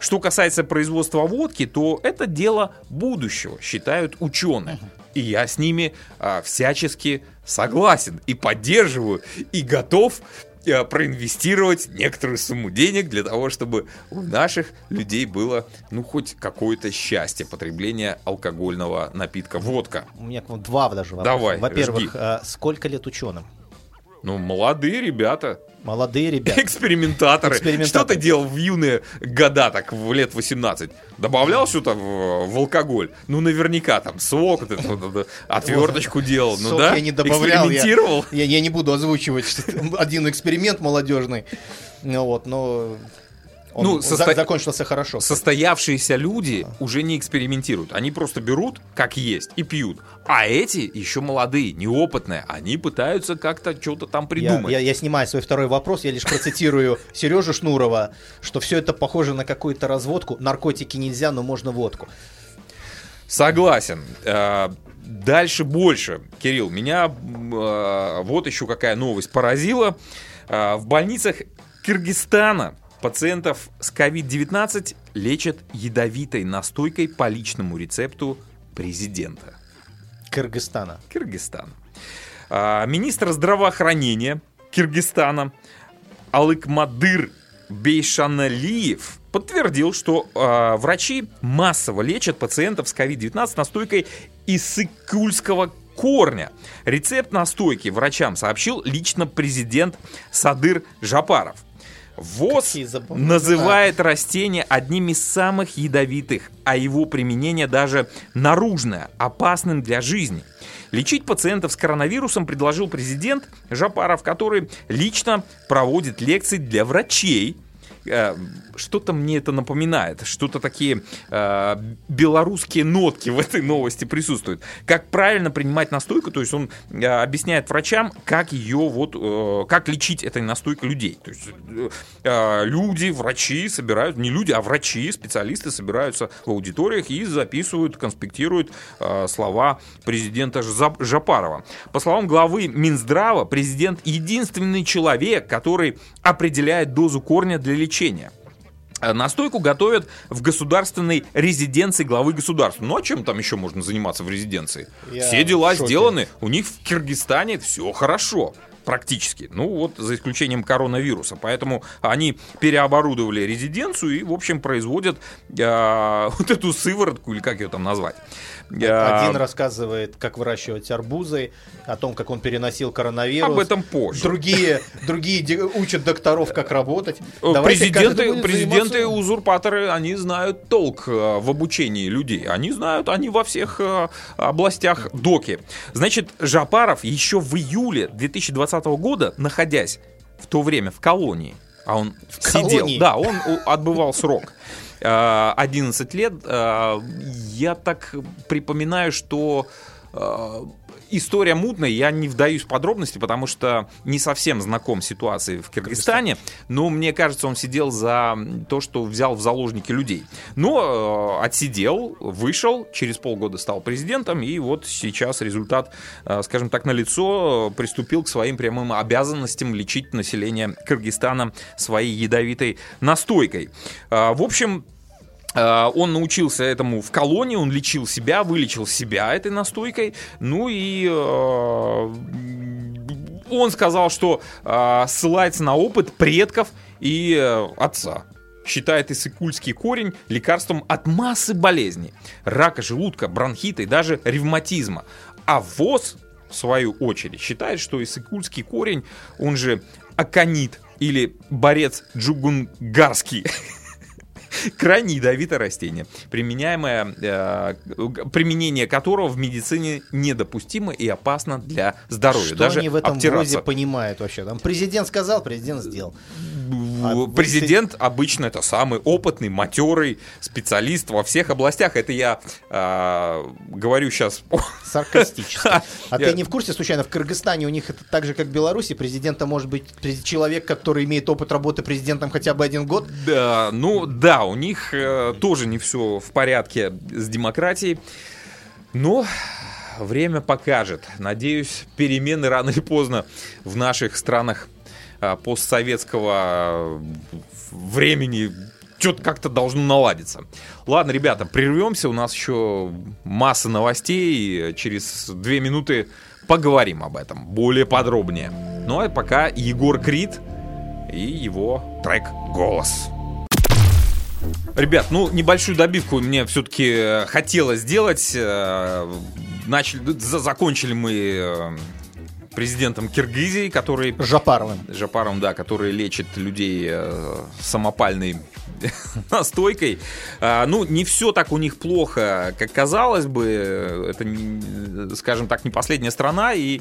Что касается производства водки, то это дело будущего, считают ученые. И я с ними а, всячески согласен и поддерживаю, и готов проинвестировать некоторую сумму денег для того, чтобы у наших людей было, ну, хоть какое-то счастье потребления алкогольного напитка водка. У меня к вам два даже вопроса. Давай. Во-первых, а, сколько лет ученым? Ну, молодые ребята, Молодые ребята. экспериментаторы. Экспериментаторы. Что ты делал в юные года, так, в лет 18? Добавлял что-то в, в алкоголь? Ну, наверняка, там, сок, вот это отверточку делал, ну Сок да? я не добавлял. Я, Экспериментировал? я, я не буду озвучивать один эксперимент молодежный. Ну вот, но он Ну, состо- закончился хорошо. Состоявшиеся люди уже не экспериментируют. Они просто берут, как есть, и пьют. А эти еще молодые, неопытные. Они пытаются как-то что-то там Я, придумать. я- я снимаю свой второй вопрос, я лишь процитирую Сережу Шнурова, что все это похоже на какую-то разводку. Наркотики нельзя, но можно водку. Согласен. Э, Дальше больше. Кирилл, меня э, вот еще какая новость поразила. Э, В больницах Кыргызстана пациентов с COVID-19 лечат ядовитой настойкой по личному рецепту президента. Кыргызстана. Кыргызстана. А, Министр здравоохранения Киргизстана Алыкмадыр Бейшаналиев подтвердил, что а, врачи массово лечат пациентов с COVID-19 настойкой исыкульского корня. Рецепт настойки врачам сообщил лично президент Садыр Жапаров. ВОЗ называет растение одним из самых ядовитых, а его применение даже наружное, опасным для жизни. Лечить пациентов с коронавирусом предложил президент Жапаров, который лично проводит лекции для врачей. Э, Что-то мне это напоминает, что-то такие э, белорусские нотки в этой новости присутствуют. Как правильно принимать настойку, то есть он э, объясняет врачам, как ее вот, как лечить этой настойкой людей. То есть люди, врачи собирают, не люди, а врачи, специалисты собираются в аудиториях и записывают, конспектируют слова президента Жа- Жапарова. По словам главы Минздрава, президент единственный человек, который определяет дозу корня для лечения. Э, Настойку готовят в государственной резиденции главы государства. Ну а чем там еще можно заниматься в резиденции? Я Все дела сделаны. У них в Киргизстане все хорошо. Практически. Ну вот за исключением коронавируса. Поэтому они переоборудовали резиденцию и, в общем, производят э, вот эту сыворотку, или как ее там назвать. Э, Один рассказывает, как выращивать арбузы, о том, как он переносил коронавирус. Об этом позже. Другие, другие учат докторов, как работать. Э, Давайте Президенты, президенты узурпаторы, они знают толк э, в обучении людей. Они знают, они во всех областях доки. Значит, Жапаров еще в июле 2020 года, находясь в то время в колонии, а он сидел, колонии? да, он отбывал срок. э, 11 лет. э, Я так припоминаю, что э, история мутная, я не вдаюсь в подробности, потому что не совсем знаком с ситуацией в Киргизстане, но мне кажется, он сидел за то, что взял в заложники людей. Но э, отсидел, вышел, через полгода стал президентом, и вот сейчас результат, э, скажем так, на лицо приступил к своим прямым обязанностям лечить население Кыргызстана своей ядовитой настойкой. Э, В общем, Э, Он научился этому в колонии, он лечил себя, вылечил себя этой настойкой. Ну и э, он сказал, что э, ссылается на опыт предков и э, отца. Считает исыкульский корень лекарством от массы болезней. Рака желудка, бронхита и даже ревматизма. А ВОЗ, в свою очередь, считает, что исыкульский корень, он же аконит или борец джугунгарский, крайне ядовитое растение, применяемое, э, применение которого в медицине недопустимо и опасно для здоровья. Что Даже они в этом обтираться. Понимают вообще? Там президент сказал, президент сделал. А вы- Президент обычно это самый опытный, матерый специалист во всех областях. Это я э, говорю сейчас. Саркастически. А ты не в курсе, случайно, в Кыргызстане у них это так же, как в Беларуси, президента может быть человек, который имеет опыт работы президентом хотя бы один год? Да, ну да, у них э, тоже не все в порядке с демократией. Но время покажет. Надеюсь, перемены рано или поздно в наших странах постсоветского э, времени что-то как-то должно наладиться. Ладно, ребята, прервемся. У нас еще масса новостей. Через две минуты поговорим об этом более подробнее. Ну а пока Егор Крид и его трек «Голос». Ребят, ну небольшую добивку мне все-таки хотелось сделать. Э, Начали, за- закончили мы э, президентом Киргизии, который Жапаровым. Жапаром, да, который лечит людей э, самопальной настойкой. А, ну, не все так у них плохо, как казалось бы. Это, скажем так, не последняя страна. И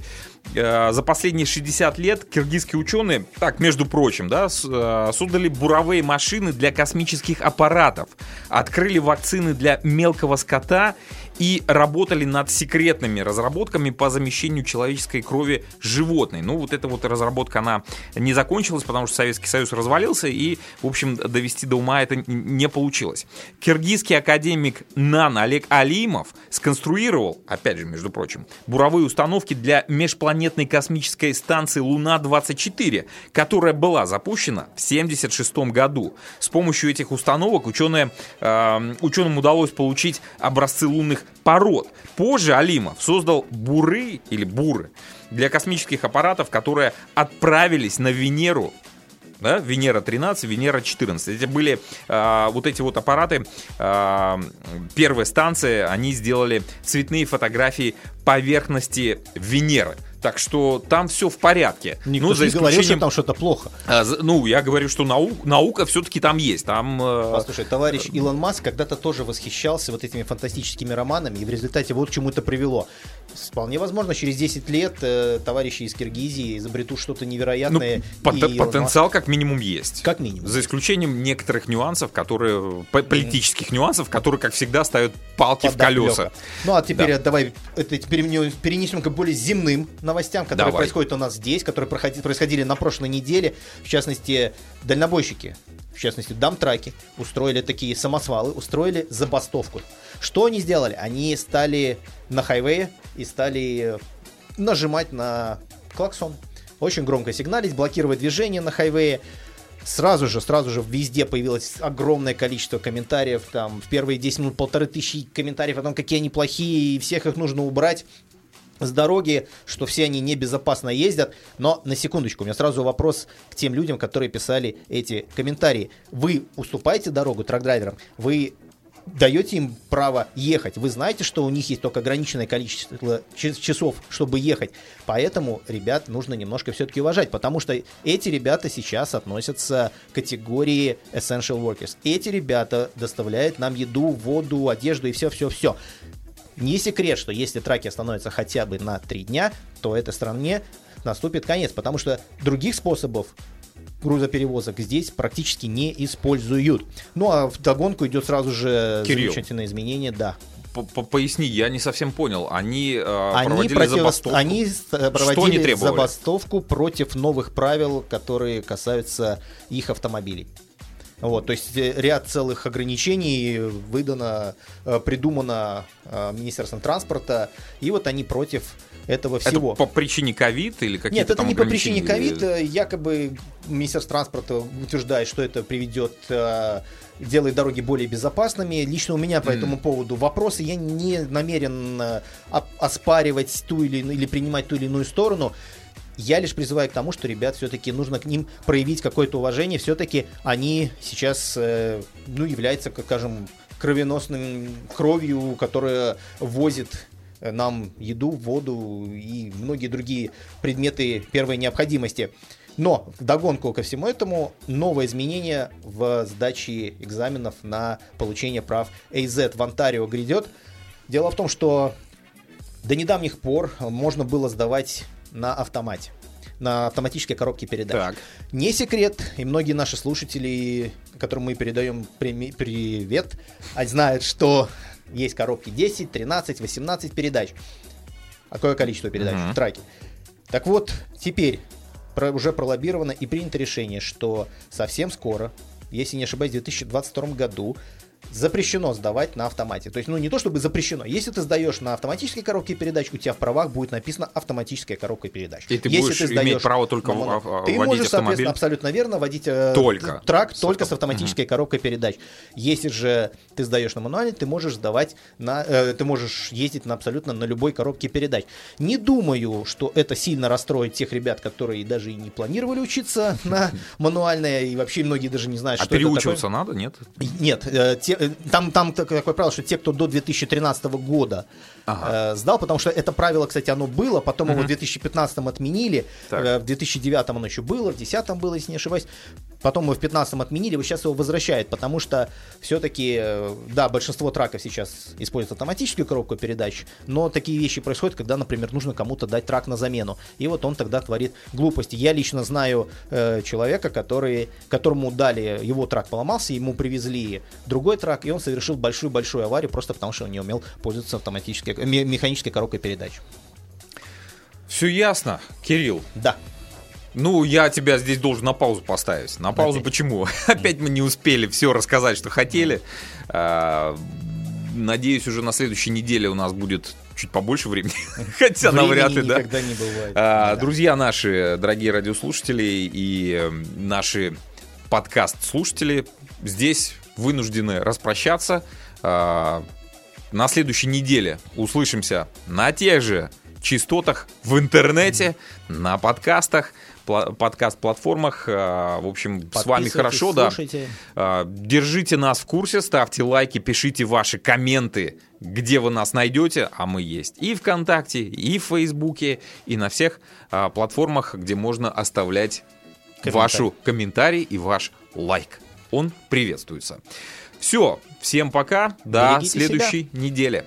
э, за последние 60 лет киргизские ученые, так, между прочим, да, с- э, создали буровые машины для космических аппаратов, открыли вакцины для мелкого скота и работали над секретными разработками по замещению человеческой крови животной. Ну, вот эта вот разработка, она не закончилась, потому что Советский Союз развалился, и, в общем, довести до ума это не получилось. Киргизский академик НАН Олег Алимов сконструировал, опять же, между прочим, буровые установки для межпланетной космической станции Луна-24, которая была запущена в 1976 году. С помощью этих установок ученые, э, ученым удалось получить образцы лунных пород. Позже Алимов создал буры или буры для космических аппаратов, которые отправились на Венеру да, Венера 13, Венера 14. Эти были э, вот эти вот аппараты, э, первая станция, они сделали цветные фотографии поверхности Венеры. Так что там все в порядке. Никто ну, не говорил, что там что-то плохо. А, за- ну, я говорю, что нау- наука все-таки там есть. Там э, Послушай, товарищ Илон Маск когда-то тоже восхищался вот этими фантастическими романами, и в результате вот к чему это привело. Вполне возможно, через 10 лет э, товарищи из Киргизии изобретут что-то ну, невероятное. пот- и Илон потенциал как минимум есть. Маск- Как минимум. За исключением некоторых нюансов, которые по- политических нюансов, которые, как всегда, ставят палки в Подоплека. колеса. Ну а теперь Да. давай это теперь перенесем к более земным новостям, которые Давай. происходят у нас здесь, которые проходи- происходили на прошлой неделе. В частности, дальнобойщики, в частности, дамтраки, устроили такие самосвалы, устроили забастовку. Что они сделали? Они стали на хайвее и стали нажимать на клаксон. Очень громко сигналить, блокировать движение на хайвее. Сразу же, сразу же везде появилось огромное количество комментариев. Там в первые 10 минут полторы тысячи комментариев о том, какие они плохие, и всех их нужно убрать с дороги, что все они небезопасно ездят. Но на секундочку, у меня сразу вопрос к тем людям, которые писали эти комментарии. Вы уступаете дорогу трак-драйверам? Вы даете им право ехать. Вы знаете, что у них есть только ограниченное количество часов, чтобы ехать. Поэтому ребят нужно немножко все-таки уважать, потому что эти ребята сейчас относятся к категории essential workers. Эти ребята доставляют нам еду, воду, одежду и все-все-все. Не секрет, что если траки остановятся хотя бы на три дня, то этой стране наступит конец, потому что других способов грузоперевозок здесь практически не используют. Ну а в догонку идет сразу же Кирилл. замечательное изменение, да. Поясни, я не совсем понял. Они, э, Они, проводили против- забастовку. они с- э, они проводили требовали? забастовку против новых правил, которые касаются их автомобилей. Вот, то есть э, ряд целых ограничений выдано, э, придумано э, Министерством транспорта, и вот они против этого Это всего. по причине ковид или какие-то Нет, это не по причине ковид. Якобы Министерство транспорта утверждает, что это приведет, делает дороги более безопасными. Лично у меня по Мгм. этому поводу вопросы. Я не намерен оспаривать ту или, иную- или принимать ту или иную сторону. Я лишь призываю к тому, что, ребят, все-таки нужно к ним проявить какое-то уважение. Все-таки они сейчас, э, ну, являются, как скажем, кровеносным кровью, которая возит э, нам еду, воду и многие другие предметы первой необходимости. Но вдогонку ко всему этому новое изменение в сдаче экзаменов на получение прав AZ в Онтарио грядет. Дело в том, что до недавних пор можно было сдавать на автомате, на автоматической коробке передач. Так. Не секрет, и многие наши слушатели, которым мы передаем преми- привет, а знают, что есть коробки 10, 13, 18 передач. Какое количество передач Мгм. в траке. Так вот, теперь про- уже пролоббировано и принято решение, что совсем скоро, если не ошибаюсь, в 2022 году запрещено сдавать на автомате. То есть, ну не то чтобы запрещено. Если ты сдаешь на автоматической коробке передач, у тебя в правах будет написано автоматическая коробка передач. И ты Если будешь иметь сдаешь право только на моно- в- а, Ты водить можешь, автомобиль? соответственно, абсолютно верно, водить э, Только трак с только с автоматической коробкой передач. Если же ты сдаешь на мануале, ты можешь сдавать на, э, ты можешь ездить на абсолютно на любой коробке передач. Не думаю, что это сильно расстроит тех ребят, которые даже и не планировали учиться на мануальное, и вообще многие даже не знают, А что это переучиваться такое. надо, нет? Нет, э, те- там, там так- такое правило, что те, кто до 2013 года Ага. э, сдал, потому что это правило, кстати, оно было, потом его в 2015 отменили, э, в 2009 оно еще было, в 2010 было, если не ошибаюсь, потом его в 2015 отменили, вот сейчас его возвращают, потому что все-таки, э, да, большинство траков сейчас используют автоматическую коробку передач, но такие вещи происходят, когда, например, нужно кому-то дать трак на замену, и вот он тогда творит глупости. Я лично знаю э, человека, который, которому дали, его трак поломался, ему привезли другой трак, и он совершил большую-большую аварию просто потому, что он не умел пользоваться автоматической, э, ме- механической коробкой передач. Все ясно, Кирилл. Да. Ну, я тебя здесь должен на паузу поставить. На паузу Опять. почему? Опять мы не успели все рассказать, что хотели. А, Надеюсь, уже на следующей неделе у нас будет чуть побольше времени. Хотя Времени навряд ли, да. никогда не бывает. А, Да. Друзья наши, дорогие радиослушатели и э, наши подкаст-слушатели, здесь вынуждены распрощаться. А, на следующей неделе услышимся на тех же частотах в интернете, на подкастах, подкаст-платформах. А, В общем, с вами хорошо, да. слушайте. А, Держите нас в курсе, ставьте лайки, пишите ваши комменты, где вы нас найдете, а мы есть и ВКонтакте, и в Фейсбуке, и на всех а, платформах, где можно оставлять Комментарий. вашу комментарий и ваш лайк. Он приветствуется. Все, всем пока, до Берегите себя. следующей недели.